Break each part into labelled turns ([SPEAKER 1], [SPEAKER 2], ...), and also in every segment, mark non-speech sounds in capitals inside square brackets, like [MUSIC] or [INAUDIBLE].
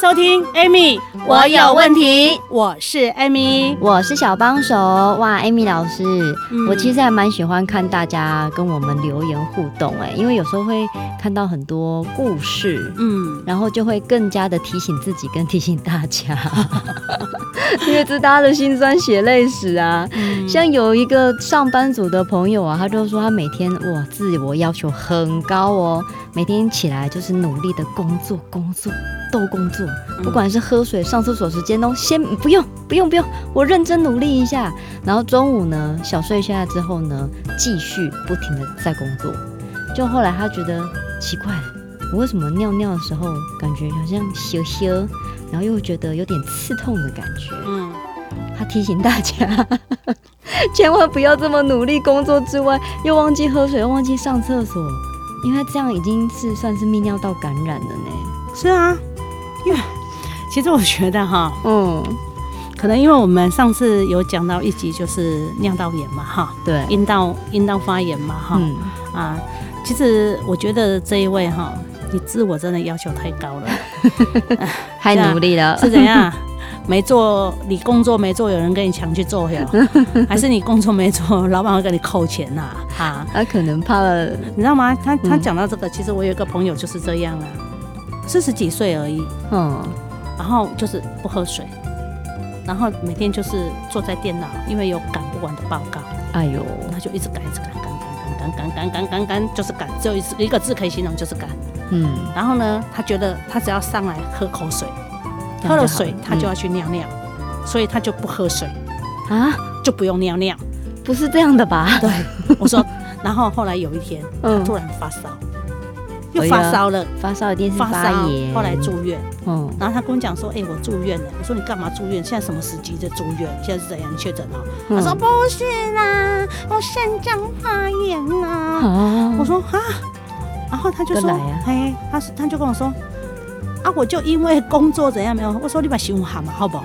[SPEAKER 1] 收听 Amy，
[SPEAKER 2] 我有问题。
[SPEAKER 1] 我是 Amy，
[SPEAKER 3] 我是小帮手。哇，Amy 老师，嗯、我其实还蛮喜欢看大家跟我们留言互动哎，因为有时候会看到很多故事，嗯，然后就会更加的提醒自己跟提醒大家，[LAUGHS] 因为这是大家的辛酸血泪史啊。嗯、像有一个上班族的朋友啊，他就说他每天哇自我要求很高哦，每天起来就是努力的工作工作。都工作，不管是喝水、上厕所时间都先不用，不用，不用，我认真努力一下。然后中午呢，小睡下来之后呢，继续不停的在工作。就后来他觉得奇怪，我为什么尿尿的时候感觉好像羞羞，然后又觉得有点刺痛的感觉。嗯，他提醒大家，[LAUGHS] 千万不要这么努力工作之外，又忘记喝水，又忘记上厕所，因为这样已经是算是泌尿道感染了呢。
[SPEAKER 1] 是啊。因为其实我觉得哈，嗯，可能因为我们上次有讲到一集就是尿道炎嘛，哈，
[SPEAKER 3] 对，
[SPEAKER 1] 阴道阴道发炎嘛，哈，嗯、啊，其实我觉得这一位哈，你自我真的要求太高了，[LAUGHS]
[SPEAKER 3] 太努力了，[LAUGHS]
[SPEAKER 1] 是怎样？没做你工作没做有人跟你抢去做哟 [LAUGHS] 还是你工作没做老板会给你扣钱呐哈。
[SPEAKER 3] 他可能怕了。
[SPEAKER 1] 你知道吗？他他讲到这个其实我有一个朋友就是这样啊。四十几岁而已。嗯。然后就是不喝水。然后每天就是坐在电脑因为有赶不完的报告。哎呦。他就一直赶一直赶赶赶赶赶赶赶赶就是赶。只有一个字可以形容就是赶。嗯。然后呢他觉得他只要上来喝口水喝了水他就要去尿尿，所以他就不喝水啊，就不用尿尿，
[SPEAKER 3] 不是这样的吧？
[SPEAKER 1] 对，我说，[LAUGHS] 然后后来有一天，他突然发烧。又发烧了，
[SPEAKER 3] 发烧一定是发炎，
[SPEAKER 1] 后来住院。嗯，然后他跟我讲说：“哎、欸，我住院了。”我说：“你干嘛住院？现在什么时机在住院？现在是怎样确诊了？”他说：“不是啦，我肾脏发炎啦。啊”我说：“啊。”然后他就说：“哎，他他就跟我说。”啊！我就因为工作怎样没有？我说你把洗碗好嘛，好不好？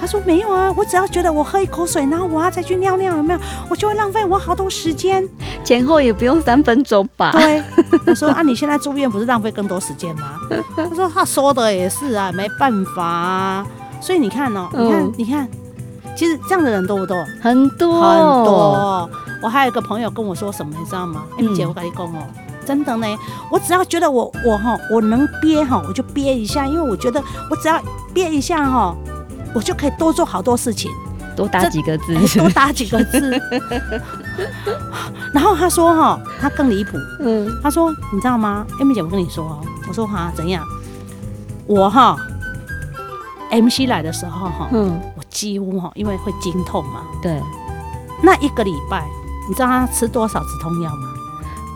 [SPEAKER 1] 他说没有啊，我只要觉得我喝一口水，然后我要再去尿尿，有没有？我就会浪费我好多时间，
[SPEAKER 3] 前后也不用三分钟吧？
[SPEAKER 1] 对。我说啊，你现在住院不是浪费更多时间吗？他说他说的也是啊，没办法啊。所以你看哦，你看，嗯、你看，其实这样的人多不多？
[SPEAKER 3] 很多
[SPEAKER 1] 很多。我还有一个朋友跟我说什么，你知道吗？？M、嗯，姐，我跟你讲哦。真的呢，我只要觉得我我哈我能憋哈，我就憋一下，因为我觉得我只要憋一下哈，我就可以多做好多事情，
[SPEAKER 3] 多打几个字，
[SPEAKER 1] 多打几个字。[LAUGHS] 然后他说哈，他更离谱，嗯，他说你知道吗？Amy 姐，我跟你说哦，我说哈怎样？我哈 MC 来的时候哈，嗯，我几乎哈因为会经痛嘛，
[SPEAKER 3] 对，
[SPEAKER 1] 那一个礼拜，你知道他吃多少止痛药吗？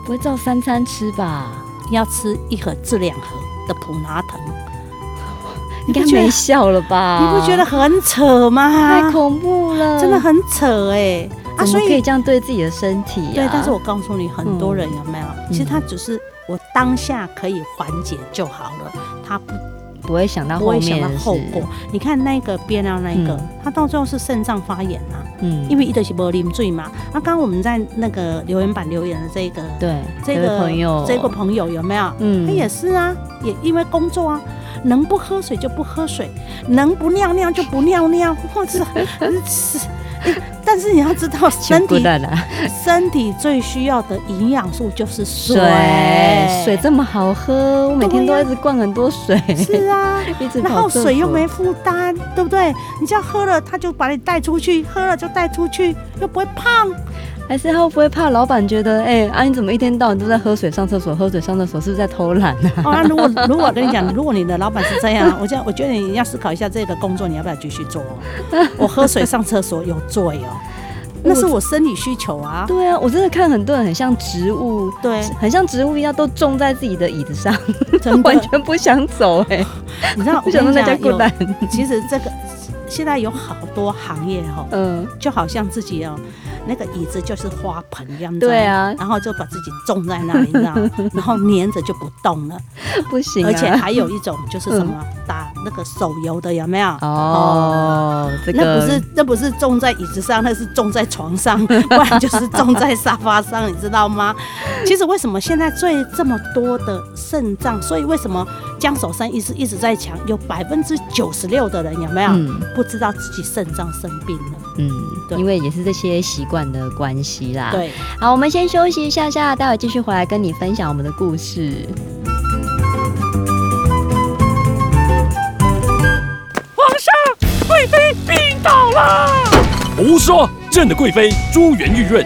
[SPEAKER 3] 不会照三餐吃吧？
[SPEAKER 1] 要吃一盒至两盒的普拿疼，[LAUGHS]
[SPEAKER 3] 应该没效了吧？
[SPEAKER 1] 你不觉得很扯吗？
[SPEAKER 3] 太恐怖了，
[SPEAKER 1] 真的很扯哎！
[SPEAKER 3] 啊，所以可以这样对自己的身体啊？
[SPEAKER 1] 对，但是我告诉你，很多人有没有？其实他只是我当下可以缓解就好了，他不。
[SPEAKER 3] 不会想到后面，不会想到后果。
[SPEAKER 1] 你看那个憋尿那个，他到最后是肾脏发炎啊。嗯，因为一直是没啉醉嘛。那刚刚我们在那个留言板留言的这个，
[SPEAKER 3] 对，
[SPEAKER 1] 这个朋友，这个朋友有没有？嗯，他也是啊，也因为工作啊，能不喝水就不喝水，能不尿尿就不尿尿，或者是。[LAUGHS] [LAUGHS] 但是你要知道，身体身体最需要的营养素就是水。
[SPEAKER 3] 水这么好喝，我每天都一直灌很多水。
[SPEAKER 1] 是啊，[LAUGHS] 然后水又没负担，对不对？你只要喝了，它就把你带出去，喝了就带出去，又不会胖。
[SPEAKER 3] 还是他会不会怕老板觉得，哎、欸，啊你怎么一天到晚都在喝水上厕所，喝水上厕所，是不是在偷懒呢？啊？
[SPEAKER 1] 啊，如果如果我跟你讲，如果你的老板是这样，我觉我觉得你要思考一下这个工作你要不要继续做。我 [LAUGHS] 喝水上厕所有罪哦。那是我生理需求啊。
[SPEAKER 3] 对啊，我真的看很多人很像植物，
[SPEAKER 1] 对，
[SPEAKER 3] 很像植物一样都种在自己的椅子上，完全不想走哎、欸。
[SPEAKER 1] 你知道，[LAUGHS]
[SPEAKER 3] 不想让大家孤单。
[SPEAKER 1] 其实这个现在有好多行业哈，嗯，就好像自己哦。那个椅子就是花盆一样子，
[SPEAKER 3] 对啊，
[SPEAKER 1] 然后就把自己种在那里，你知道，[LAUGHS] 然后黏着就不动了，
[SPEAKER 3] 不行、啊。
[SPEAKER 1] 而且还有一种就是什么、嗯、打那个手游的，有没有？
[SPEAKER 3] 哦，这个、
[SPEAKER 1] 那不是那不是种在椅子上，那是种在床上，[LAUGHS] 不然就是种在沙发上，你知道吗？其实为什么现在最这么多的肾脏？所以为什么江守山一直一直在讲，有百分之九十六的人有没有、嗯、不知道自己肾脏生病了？
[SPEAKER 3] 嗯，对，因为也是这些习惯的关系啦。
[SPEAKER 1] 对，
[SPEAKER 3] 好，我们先休息一下下，待会继续回来跟你分享我们的故事。
[SPEAKER 4] 皇上，贵妃病倒了！胡说！朕的贵妃珠圆玉润，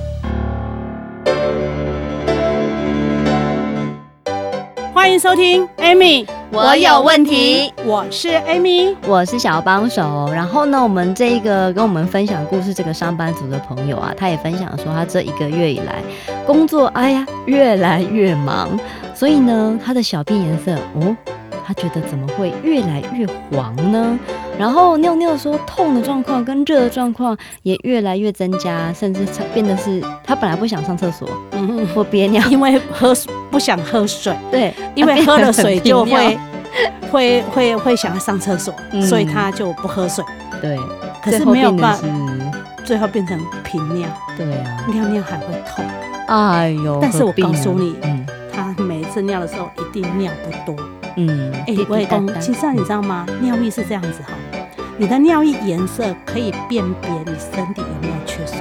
[SPEAKER 1] 欢迎收听，Amy，
[SPEAKER 2] 我有问题。
[SPEAKER 1] 我是 Amy，
[SPEAKER 3] 我是小帮手。然后呢，我们这一个跟我们分享故事这个上班族的朋友啊，他也分享说，他这一个月以来工作，哎呀，越来越忙，所以呢，他的小便颜色，哦。他觉得怎么会越来越黄呢？然后尿尿说痛的状况跟热的状况也越来越增加，甚至变得是他本来不想上厕所，嗯，或憋尿，
[SPEAKER 1] 因为喝不想喝水，[LAUGHS]
[SPEAKER 3] 对，
[SPEAKER 1] 因为喝了水就会 [LAUGHS] 会会会想要上厕所，嗯，所以他就不喝水，
[SPEAKER 3] 对，
[SPEAKER 1] 可是没有办法，最后变成频尿，
[SPEAKER 3] 对啊，
[SPEAKER 1] 尿尿还会痛，
[SPEAKER 3] 哎呦，
[SPEAKER 1] 但是我告诉你，嗯，他每一次尿的时候一定尿不多。
[SPEAKER 3] 嗯，
[SPEAKER 1] 哎、欸，我也懂。其实你知道吗？尿液是这样子哈，你的尿液颜色可以辨别你身体有没有缺水。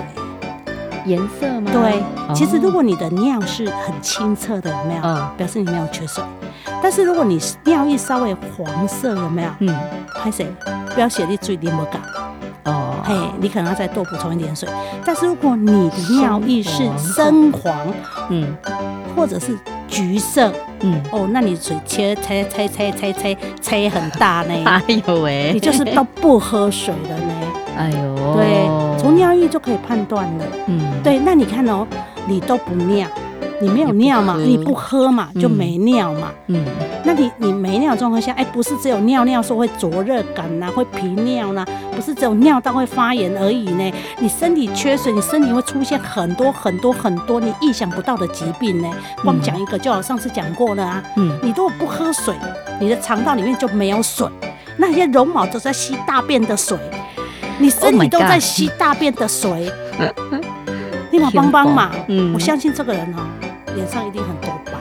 [SPEAKER 3] 颜色吗？
[SPEAKER 1] 对，其实如果你的尿是很清澈的，有没有？嗯，表示你没有缺水。但是如果你尿液稍微黄色，有没有？嗯，拍谁？不要写你最黏膜感。哦，嘿，你可能要再多补充一点水。但是如果你的尿液是深黄，嗯，或者是。橘色，嗯，哦，那你水切切切切切切切很大呢？[LAUGHS]
[SPEAKER 3] 哎呦喂，
[SPEAKER 1] 你就是都不喝水了呢？
[SPEAKER 3] 哎呦，
[SPEAKER 1] 对，从尿液就可以判断了。嗯，对，那你看哦，你都不尿。你没有尿嘛？你不喝嘛？就没尿嘛？嗯，那你你没尿状况下，哎，不是只有尿尿说会灼热感呐，会皮尿呐，不是只有尿道会发炎而已呢？你身体缺水，你身体会出现很多很多很多你意想不到的疾病呢。光讲一个，就好上次讲过了啊。嗯，你如果不喝水，你的肠道里面就没有水，那些绒毛都在吸大便的水，你身体都在吸大便的水。立马帮帮忙，嗯，我相信这个人哦。脸上一定很多斑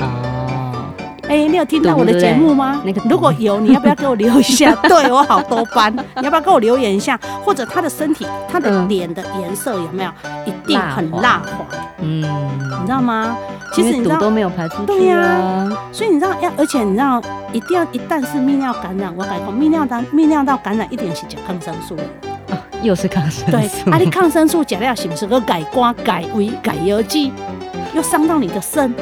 [SPEAKER 1] 哦。哎、欸，你有听到我的节目吗？那个，如果有，你要不要给我留一下？[LAUGHS] 对我好多斑，你要不要给我留言一下？或者他的身体，他的脸的颜色有没有一定很蜡黄？嗯，你知道吗？其实你知道
[SPEAKER 3] 都没有排出去，啊。
[SPEAKER 1] 对呀，啊，所以你知道要，而且你知道，一定要一旦是泌尿感染，我改过泌尿道泌尿道感染一点是吃抗生素。
[SPEAKER 3] 又是抗生素。
[SPEAKER 1] 对，啊，你抗生素吃了是不是个改瓜、改胃、改药剂？又伤到你的肾，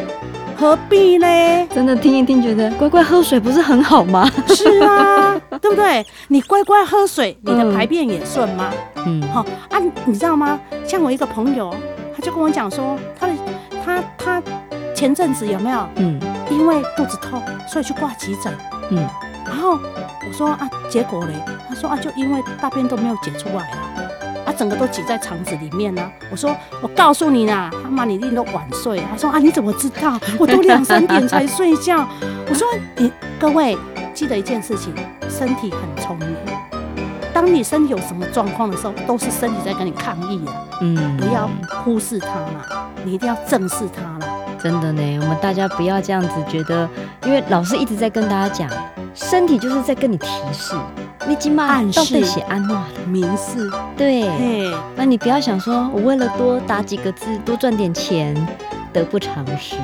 [SPEAKER 1] 何必呢？
[SPEAKER 3] 真的听一听，觉得乖乖喝水不是很好吗？
[SPEAKER 1] 是啊，[LAUGHS] 对不对？你乖乖喝水，你的排便也顺吗？嗯，好啊，你知道吗？像我一个朋友，他就跟我讲说，他的他他前阵子有没有？嗯，因为肚子痛，所以去挂急诊。嗯，然后我说啊，结果嘞？他说啊，就因为大便都没有解出来啊。啊，整个都挤在肠子里面呢、啊。我说我告诉你啦，他妈你一定都晚睡。他说啊，你怎么知道？我都两三点才睡觉。[LAUGHS] 我说你各位记得一件事情，身体很聪明。当你身体有什么状况的时候，都是身体在跟你抗议啊。嗯，不要忽视它了，你一定要正视它了。
[SPEAKER 3] 真的呢，我们大家不要这样子觉得，因为老师一直在跟大家讲，身体就是在跟你提示，你今晚都被写安诺
[SPEAKER 1] 明示。
[SPEAKER 3] 对，那你不要想说我为了多打几个字，多赚点钱。得不偿失，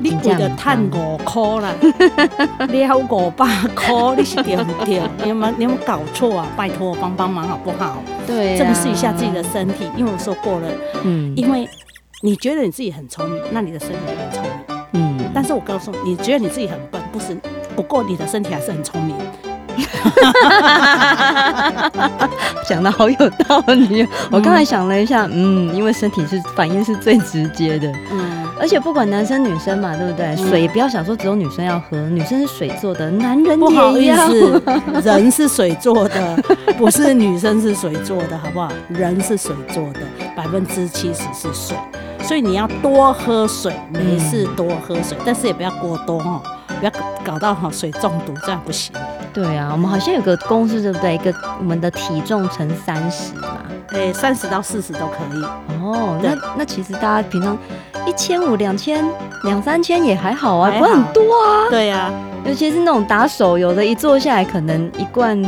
[SPEAKER 1] 你为了赚五块啦，[LAUGHS] 了五百块，你是对不对？[LAUGHS] 你有没有你有没有搞错啊？拜托，帮帮忙好不好？
[SPEAKER 3] 对、啊，
[SPEAKER 1] 正视一下自己的身体，因为我说过了，嗯，因为你觉得你自己很聪明，那你的身体就很聪明，嗯。但是我告诉你，你觉得你自己很笨，不是，不过你的身体还是很聪明。[LAUGHS]
[SPEAKER 3] 讲得好有道理，我刚才想了一下，嗯，因为身体是反应是最直接的，嗯。而且不管男生女生嘛，对不对？嗯、水不要想说只有女生要喝，女生是水做的，男人也一样。不好意思，[LAUGHS]
[SPEAKER 1] 人是水做的，不是女生是水做的，好不好？人是水做的，百分之七十是水，所以你要多喝水，没事多喝水，嗯、但是也不要过多哦，不要搞到哈水中毒，这样不行。
[SPEAKER 3] 对啊，我们好像有个公式，对不对？一个我们的体重乘三十嘛，
[SPEAKER 1] 对，三十到四十都可以。
[SPEAKER 3] 哦，那那其实大家平常一千五、两千、两三千也还好啊，不会很多啊。
[SPEAKER 1] 对啊，
[SPEAKER 3] 尤其是那种打手游的，一坐下来可能一罐。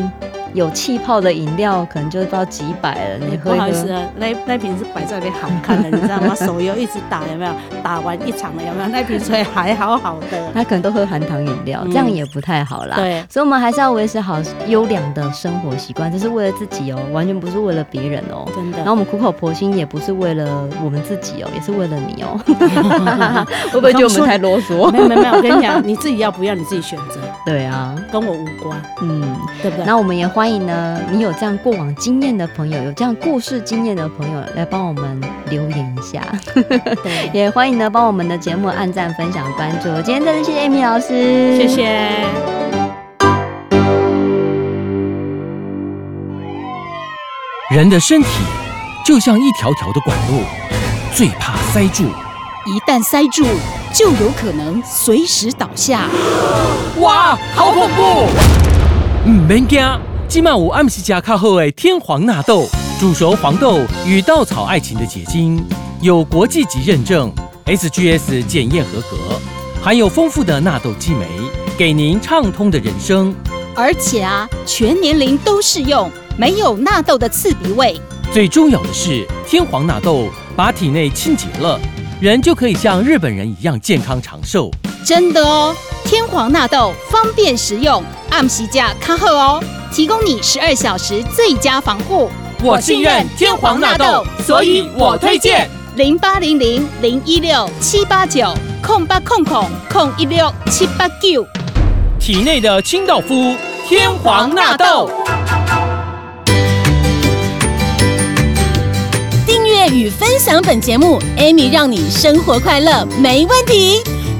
[SPEAKER 3] 有气泡的饮料可能就到几百了，你喝。不好意思啊，
[SPEAKER 1] 那那瓶是摆在那边好看的，你知道吗？手游一直打有没有？打完一场了有没有？[LAUGHS] 那瓶水还好好的。
[SPEAKER 3] 他可能都喝含糖饮料，这样也不太好啦。对，所以我们还是要维持好优良的生活习惯，这是为了自己哦，完全不是为了别人哦。真的。然后我们苦口婆心也不是为了我们自己哦，也是为了你哦。[LAUGHS] 会不会觉得我们太啰嗦？
[SPEAKER 1] 没有没有没有，我跟你讲，你自己要不要你自己选择。
[SPEAKER 3] 对啊，
[SPEAKER 1] 跟我无关。嗯，对不对？
[SPEAKER 3] 那我们也欢迎呢，你有这样过往经验的朋友，有这样故事经验的朋友，来帮我们留言一下。[LAUGHS] 也欢迎呢，帮我们的节目按赞、分享、关注。今天真的谢谢 Amy 老师，
[SPEAKER 1] 谢谢。
[SPEAKER 5] 人的身体就像一条条的管路，最怕塞住，
[SPEAKER 2] 一旦塞住，就有可能随时倒下。
[SPEAKER 5] 哇，好恐怖！唔免惊。今晚有暗时加卡后的天皇纳豆，煮熟黄豆与稻草爱情的结晶，有国际级认证，SGS 检验合格，含有丰富的纳豆激酶，给您畅通的人生。
[SPEAKER 2] 而且啊，全年龄都适用，没有纳豆的刺鼻味。
[SPEAKER 5] 最重要的是，天皇纳豆把体内清洁了，人就可以像日本人一样健康长寿。
[SPEAKER 2] 真的哦，天皇纳豆方便食用，暗时加卡后哦。提供你十二小时最佳防护，
[SPEAKER 5] 我信任天皇纳豆，所以我推荐
[SPEAKER 2] 零八零零零一六七八九空八空空空一六七八九，
[SPEAKER 5] 体内的清道夫天皇纳豆。
[SPEAKER 2] 订阅与分享本节目，Amy 让你生活快乐没问题。